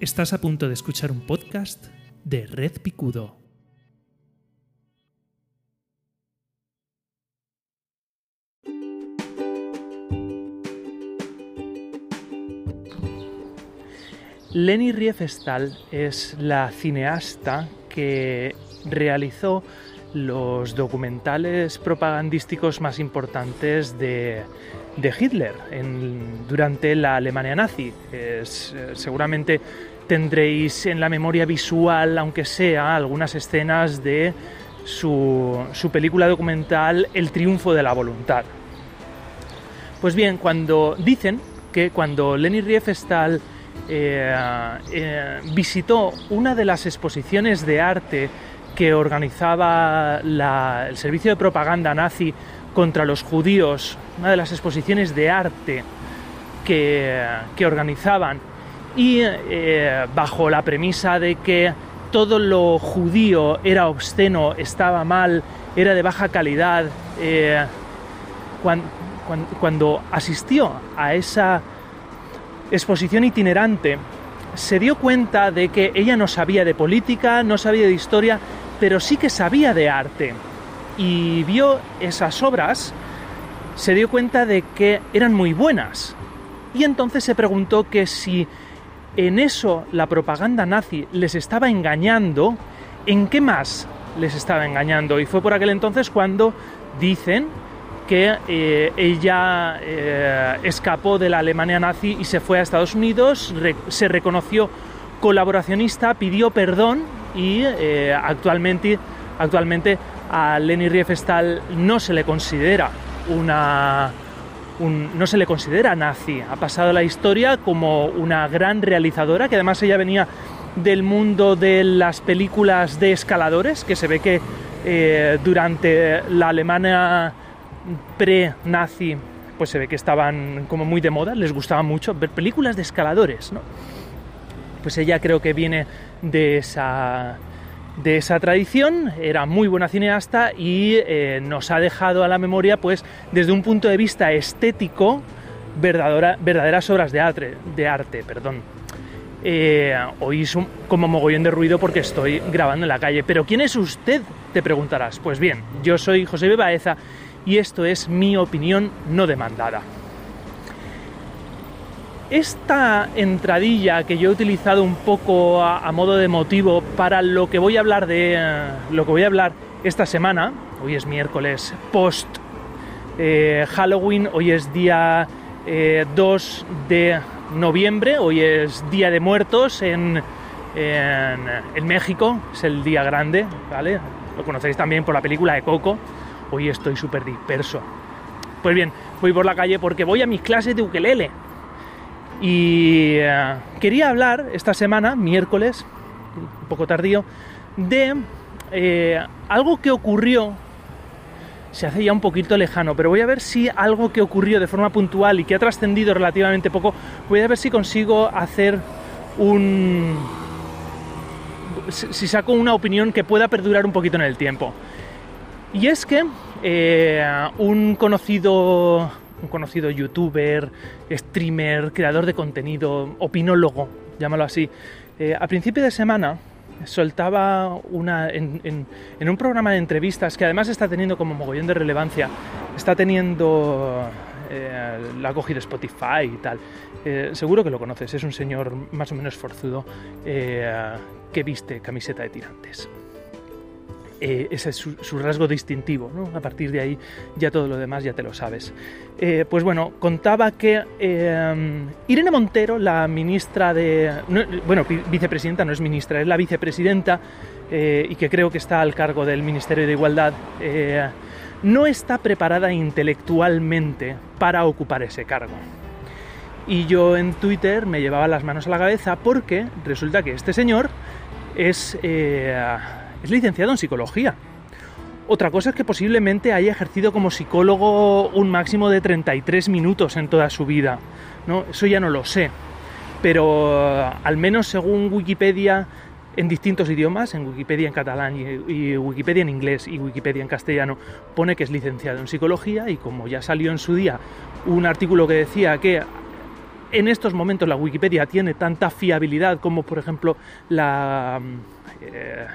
Estás a punto de escuchar un podcast de Red Picudo. Leni Riefenstahl es la cineasta que realizó los documentales propagandísticos más importantes de, Hitler durante la Alemania nazi. Eh, seguramente tendréis en la memoria visual, aunque sea, algunas escenas de su, película documental El triunfo de la voluntad. Pues bien, cuando dicen que cuando Leni Riefenstahl eh, eh, visitó una de las exposiciones de arte que organizaba el servicio de propaganda nazi contra los judíos, una de las exposiciones de arte que, organizaban, y eh, bajo la premisa de que todo lo judío era obsceno, estaba mal, era de baja calidad, cuando asistió a esa exposición itinerante, se dio cuenta de que ella no sabía de política, no sabía de historia, pero sí que sabía de arte. Y vio esas obras, se dio cuenta de que eran muy buenas. Y entonces se preguntó que si en eso la propaganda nazi les estaba engañando, ¿en qué más les estaba engañando? Y fue por aquel entonces cuando dicen que eh, ella eh, escapó de la Alemania nazi y se fue a Estados Unidos, se reconoció colaboracionista, pidió perdón y eh, actualmente, actualmente a Leni Riefenstahl no se le considera una no se le considera nazi. Ha pasado la historia como una gran realizadora, que además ella venía del mundo de las películas de escaladores, que se ve que durante la Alemania pre-nazi, pues se ve que estaban como muy de moda, les gustaba mucho ver películas de escaladores. Pues ella creo que viene de esa, de esa tradición, era muy buena cineasta y eh, nos ha dejado a la memoria, pues desde un punto de vista estético, verdaderas obras de arte. De arte perdón. Eh, oís como mogollón de ruido porque estoy grabando en la calle. Pero ¿quién es usted? Te preguntarás. Pues bien, yo soy José Baeza y esto es mi opinión no demandada. Esta entradilla que yo he utilizado un poco a, modo de motivo para lo que voy a hablar de eh, lo que voy a hablar esta semana, hoy es miércoles post eh, Halloween, hoy es día 2 eh, de noviembre, hoy es Día de Muertos en, en, en, México, es el día grande, ¿vale? Lo conocéis también por la película de Coco hoy estoy súper disperso. Pues bien, voy por la calle porque voy a mis clases de ukelele. Y eh, quería hablar esta semana, miércoles, un poco tardío, de eh, algo que ocurrió, se hace ya un poquito lejano, pero voy a ver si algo que ocurrió de forma puntual y que ha trascendido relativamente poco, voy a ver si consigo hacer un... si saco una opinión que pueda perdurar un poquito en el tiempo. Y es que eh, un conocido un conocido youtuber, streamer, creador de contenido, opinólogo, llámalo así, eh, a principio de semana soltaba una en, un programa de entrevistas que además está teniendo como mogollón de relevancia, está teniendo eh, la acogida Spotify y tal. seguro que lo conoces, es un señor más o menos forzudo que viste camiseta de tirantes. Eh, ese es su, rasgo distintivo. ¿no? A partir de ahí ya todo lo demás ya te lo sabes. Eh, pues bueno, contaba que eh, Irene Montero, la ministra de... bueno, vicepresidenta, no es ministra, es la vicepresidenta y que creo que está al cargo del Ministerio de Igualdad, no está preparada intelectualmente para ocupar ese cargo. Y yo en Twitter me llevaba las manos a la cabeza porque resulta que este señor es es licenciado en psicología. Otra cosa es que posiblemente haya ejercido como psicólogo un máximo de 33 minutos en toda su vida. ¿no? Eso ya no lo sé. Pero al menos según Wikipedia en distintos idiomas, en Wikipedia en catalán y, Wikipedia en inglés y Wikipedia en castellano, pone que es licenciado en psicología y como ya salió en su día un artículo que decía que en estos momentos la Wikipedia tiene tanta fiabilidad como por ejemplo la... Eh,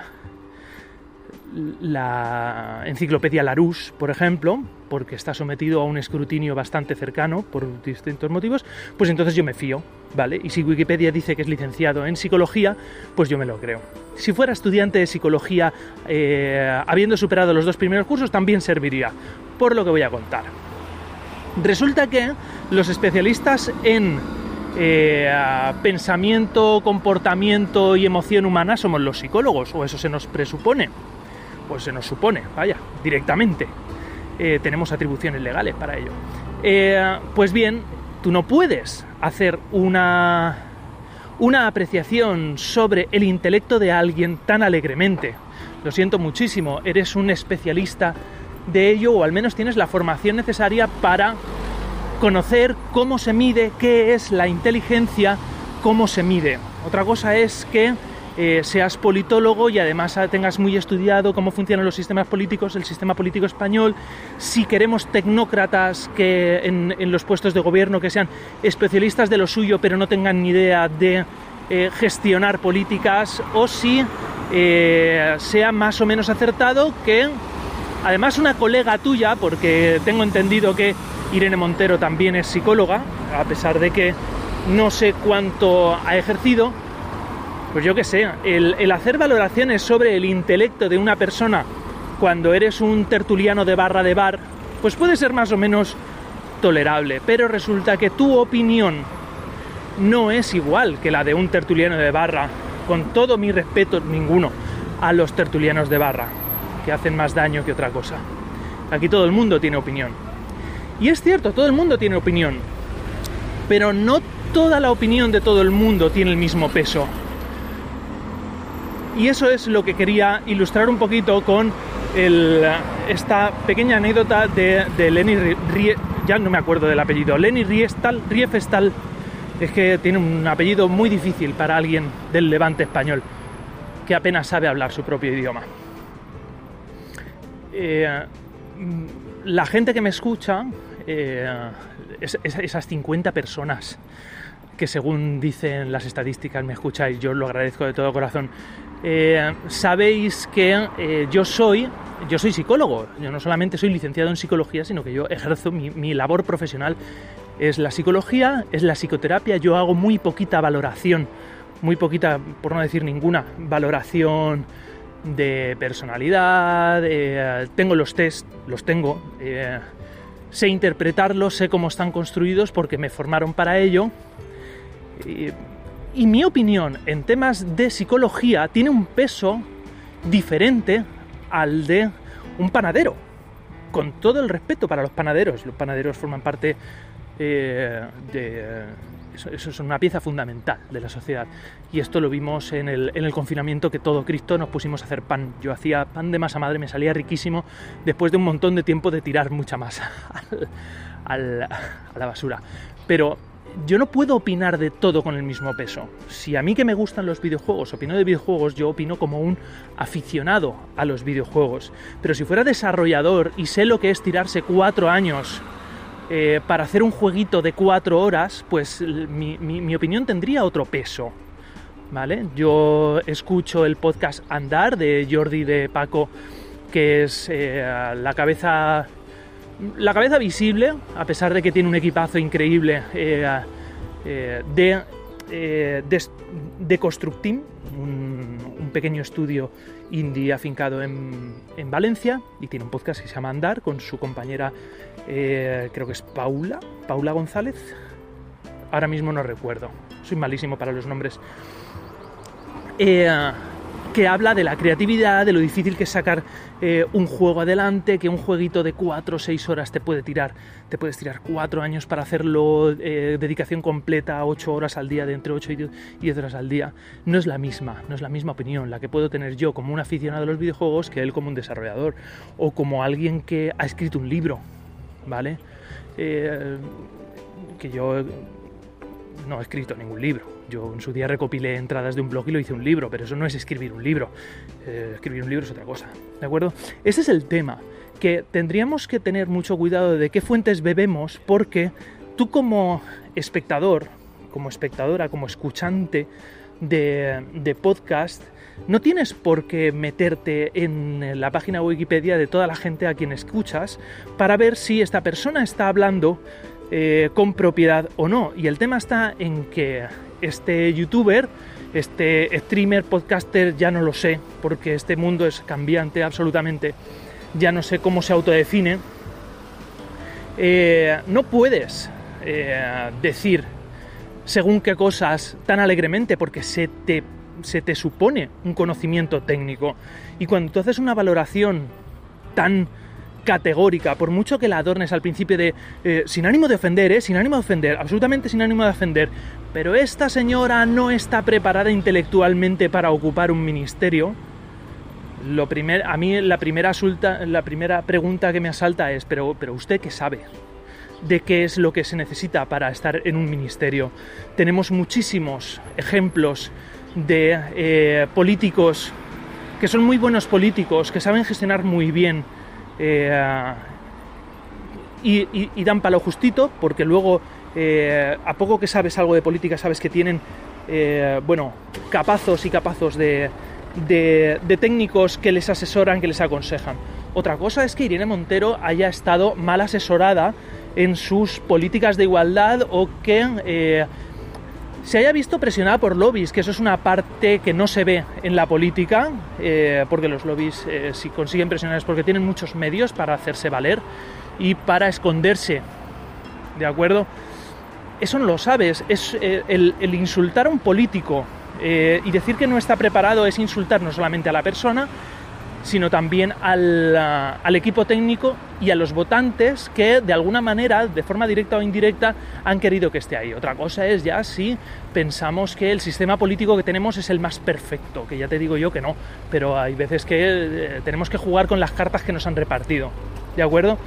la enciclopedia Larousse, por ejemplo, porque está sometido a un escrutinio bastante cercano por distintos motivos, pues entonces yo me fío, ¿vale? Y si Wikipedia dice que es licenciado en psicología, pues yo me lo creo. Si fuera estudiante de psicología eh, habiendo superado los dos primeros cursos, también serviría, por lo que voy a contar. Resulta que los especialistas en eh, pensamiento, comportamiento y emoción humana somos los psicólogos, o eso se nos presupone. Pues se nos supone, vaya, directamente. Eh, tenemos atribuciones legales para ello. Eh, pues bien, tú no puedes hacer una, una apreciación sobre el intelecto de alguien tan alegremente. Lo siento muchísimo, eres un especialista de ello o al menos tienes la formación necesaria para conocer cómo se mide, qué es la inteligencia, cómo se mide. Otra cosa es que eh, seas politólogo y además tengas muy estudiado cómo funcionan los sistemas políticos, el sistema político español, si queremos tecnócratas que en, los puestos de gobierno que sean especialistas de lo suyo pero no tengan ni idea de eh, gestionar políticas o si eh, sea más o menos acertado que además una colega tuya, porque tengo entendido que Irene Montero también es psicóloga, a pesar de que no sé cuánto ha ejercido, pues yo qué sé, el, hacer valoraciones sobre el intelecto de una persona cuando eres un tertuliano de barra de bar, pues puede ser más o menos tolerable, pero resulta que tu opinión no es igual que la de un tertuliano de barra, con todo mi respeto, ninguno, a los tertulianos de barra, que hacen más daño que otra cosa. Aquí todo el mundo tiene opinión. Y es cierto, todo el mundo tiene opinión, pero no toda la opinión de todo el mundo tiene el mismo peso. Y eso es lo que quería ilustrar un poquito con esta pequeña anécdota de, Lenny ya no me acuerdo del apellido, Lenny Riestal, Riefestal, es que tiene un apellido muy difícil para alguien del levante español, que apenas sabe hablar su propio idioma. Eh, la gente que me escucha, eh, esas 50 personas que según dicen las estadísticas me escucháis, yo lo agradezco de todo corazón, eh, sabéis que eh, yo soy yo soy psicólogo, yo no solamente soy licenciado en psicología, sino que yo ejerzo mi, labor profesional. Es la psicología, es la psicoterapia, yo hago muy poquita valoración, muy poquita, por no decir ninguna, valoración de personalidad, eh, tengo los test, los tengo, sé interpretarlos, sé cómo están construidos porque me formaron para ello. Mi opinión en temas de psicología tiene un peso diferente al de un panadero. Con todo el respeto para los panaderos. Los panaderos forman parte eh, de... Eso, es una pieza fundamental de la sociedad. Y esto lo vimos en el, confinamiento que todo Cristo nos pusimos a hacer pan. Yo hacía pan de masa madre, me salía riquísimo después de un montón de tiempo de tirar mucha masa a la basura. Pero yo no puedo opinar de todo con el mismo peso. Si a mí que me gustan los videojuegos opino de videojuegos, yo opino como un aficionado a los videojuegos. Pero si fuera desarrollador y sé lo que es tirarse cuatro años eh, para hacer un jueguito de cuatro horas, pues mi, opinión tendría otro peso. ¿Vale? Yo escucho el podcast Andar de Jordi de Paco, que es eh, la cabeza la cabeza visible, a pesar de que tiene un equipazo increíble eh, eh, de, eh, de, Constructim, un, pequeño estudio indie afincado en, en, Valencia, y tiene un podcast que se llama Andar con su compañera, creo que es Paula, Paula González. Ahora mismo no recuerdo, soy malísimo para los nombres que habla de la creatividad, de lo difícil que es sacar eh, un juego adelante, que un jueguito de 4 o 6 horas te puede tirar, te puedes tirar 4 años para hacerlo, eh, dedicación completa, 8 horas al día, de entre 8 y 10 horas al día. No es la misma, no es la misma opinión la que puedo tener yo como un aficionado a los videojuegos que él como un desarrollador o como alguien que ha escrito un libro, ¿vale? Eh, que yo no he escrito ningún libro. Yo en su día recopilé entradas de un blog y lo hice un libro, pero eso no es escribir un libro. Eh, escribir un libro es otra cosa, ¿de acuerdo? Ese es el tema, que tendríamos que tener mucho cuidado de qué fuentes bebemos porque tú como espectador, como espectadora, como escuchante de, de podcast, no tienes por qué meterte en la página Wikipedia de toda la gente a quien escuchas para ver si esta persona está hablando eh, con propiedad o no. Y el tema está en que este youtuber, este streamer, podcaster, ya no lo sé, porque este mundo es cambiante absolutamente, ya no sé cómo se autodefine, eh, no puedes eh, decir según qué cosas tan alegremente, porque se te se te supone un conocimiento técnico. Y cuando tú haces una valoración tan categórica, por mucho que la adornes al principio de eh, sin ánimo de ofender, ¿eh? sin ánimo de ofender, absolutamente sin ánimo de ofender, pero esta señora no está preparada intelectualmente para ocupar un ministerio, lo primer, a mí la primera, la primera pregunta que me asalta es, pero, pero usted qué sabe de qué es lo que se necesita para estar en un ministerio. Tenemos muchísimos ejemplos de eh, políticos que son muy buenos políticos, que saben gestionar muy bien eh, y, dan palo justito, porque luego, eh, a poco que sabes algo de política, sabes que tienen, bueno, capazos y capazos de, de, técnicos que les asesoran, que les aconsejan. Otra cosa es que Irene Montero haya estado mal asesorada en sus políticas de igualdad o que se haya visto presionada por lobbies, que eso es una parte que no se ve en la política, eh, porque los lobbies eh, si consiguen presionar es porque tienen muchos medios para hacerse valer y para esconderse, ¿de acuerdo? Eso no lo sabes, es eh, el, el, insultar a un político y decir que no está preparado es insultar no solamente a la persona, sino también al, equipo técnico y a los votantes que de alguna manera, de forma directa o indirecta, han querido que esté ahí. Otra cosa es ya si pensamos que el sistema político que tenemos es el más perfecto, que ya te digo yo que no, pero hay veces que eh, tenemos que jugar con las cartas que nos han repartido, ¿de acuerdo?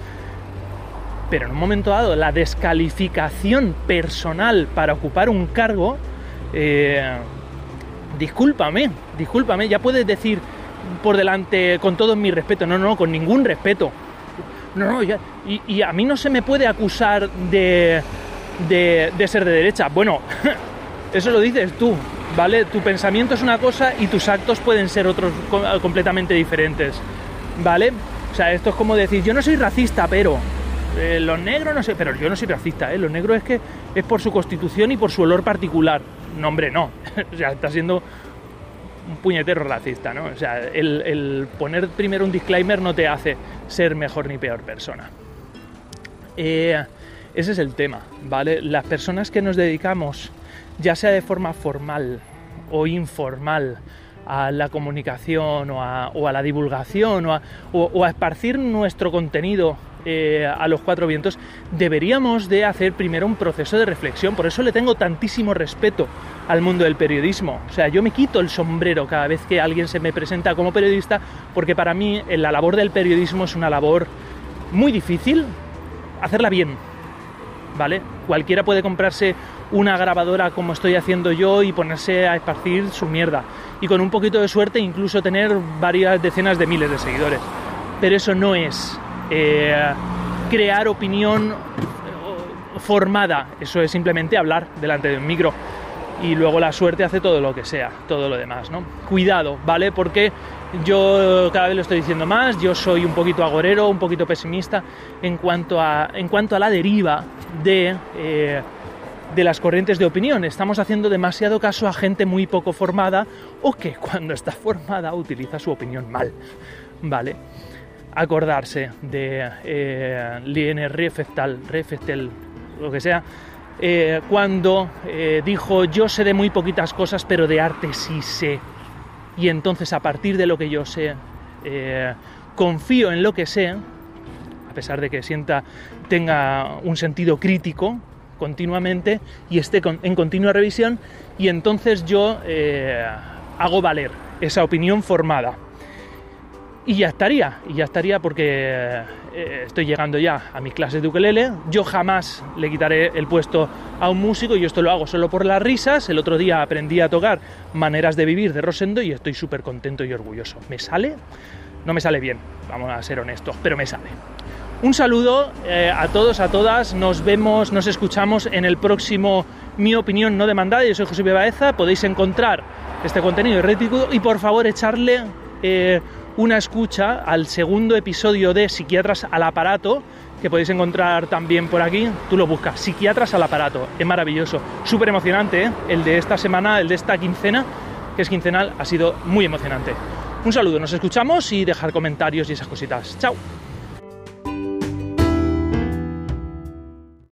Pero en un momento dado, la descalificación personal para ocupar un cargo, eh, discúlpame, discúlpame, ya puedes decir por delante con todo mi respeto, no, no, con ningún respeto. No, no, ya, y, a mí no se me puede acusar de, de, ser de derecha. Bueno, eso lo dices tú, ¿vale? Tu pensamiento es una cosa y tus actos pueden ser otros completamente diferentes, ¿vale? O sea, esto es como decir, yo no soy racista, pero eh, los negros no sé, pero yo no soy racista, ¿eh? Los negros es que es por su constitución y por su olor particular. No, hombre, no. o sea, está siendo un puñetero racista, ¿no? O sea, el, poner primero un disclaimer no te hace ser mejor ni peor persona. Eh, ese es el tema, ¿vale? Las personas que nos dedicamos, ya sea de forma formal o informal, a la comunicación o a, la divulgación o a, esparcir nuestro contenido eh, a los cuatro vientos, deberíamos de hacer primero un proceso de reflexión. Por eso le tengo tantísimo respeto al mundo del periodismo. O sea, yo me quito el sombrero cada vez que alguien se me presenta como periodista, porque para mí eh, la labor del periodismo es una labor muy difícil, hacerla bien. ¿Vale? Cualquiera puede comprarse una grabadora como estoy haciendo yo y ponerse a esparcir su mierda. Y con un poquito de suerte incluso tener varias decenas de miles de seguidores. Pero eso no es eh, crear opinión formada, eso es simplemente hablar delante de un micro. Y luego la suerte hace todo lo que sea, todo lo demás, ¿no? Cuidado, ¿vale? Porque yo cada vez lo estoy diciendo más, yo soy un poquito agorero, un poquito pesimista en cuanto a, en cuanto a la deriva de, eh, de las corrientes de opinión. Estamos haciendo demasiado caso a gente muy poco formada o que cuando está formada utiliza su opinión mal, ¿vale? acordarse de eh, Liene lo que sea, eh, cuando eh, dijo yo sé de muy poquitas cosas, pero de arte sí sé. Y entonces a partir de lo que yo sé, eh, confío en lo que sé, a pesar de que sienta, tenga un sentido crítico continuamente y esté en continua revisión, y entonces yo hago valer esa opinión formada y ya estaría, y ya estaría porque eh, estoy llegando ya a mis clases de ukelele. Yo jamás le quitaré el puesto a un músico, y esto lo hago solo por las risas. El otro día aprendí a tocar Maneras de Vivir de Rosendo y estoy súper contento y orgulloso. ¿Me sale? No me sale bien, vamos a ser honestos, pero me sale. Un saludo eh, a todos, a todas. Nos vemos, nos escuchamos en el próximo Mi Opinión No Demandada. Yo soy José Baeza. Podéis encontrar este contenido de y por favor echarle eh, una escucha al segundo episodio de Psiquiatras al Aparato que podéis encontrar también por aquí. Tú lo buscas, Psiquiatras al Aparato. Es maravilloso. Súper emocionante, ¿eh? El de esta semana, el de esta quincena, que es quincenal, ha sido muy emocionante. Un saludo, nos escuchamos y dejar comentarios y esas cositas. Chao.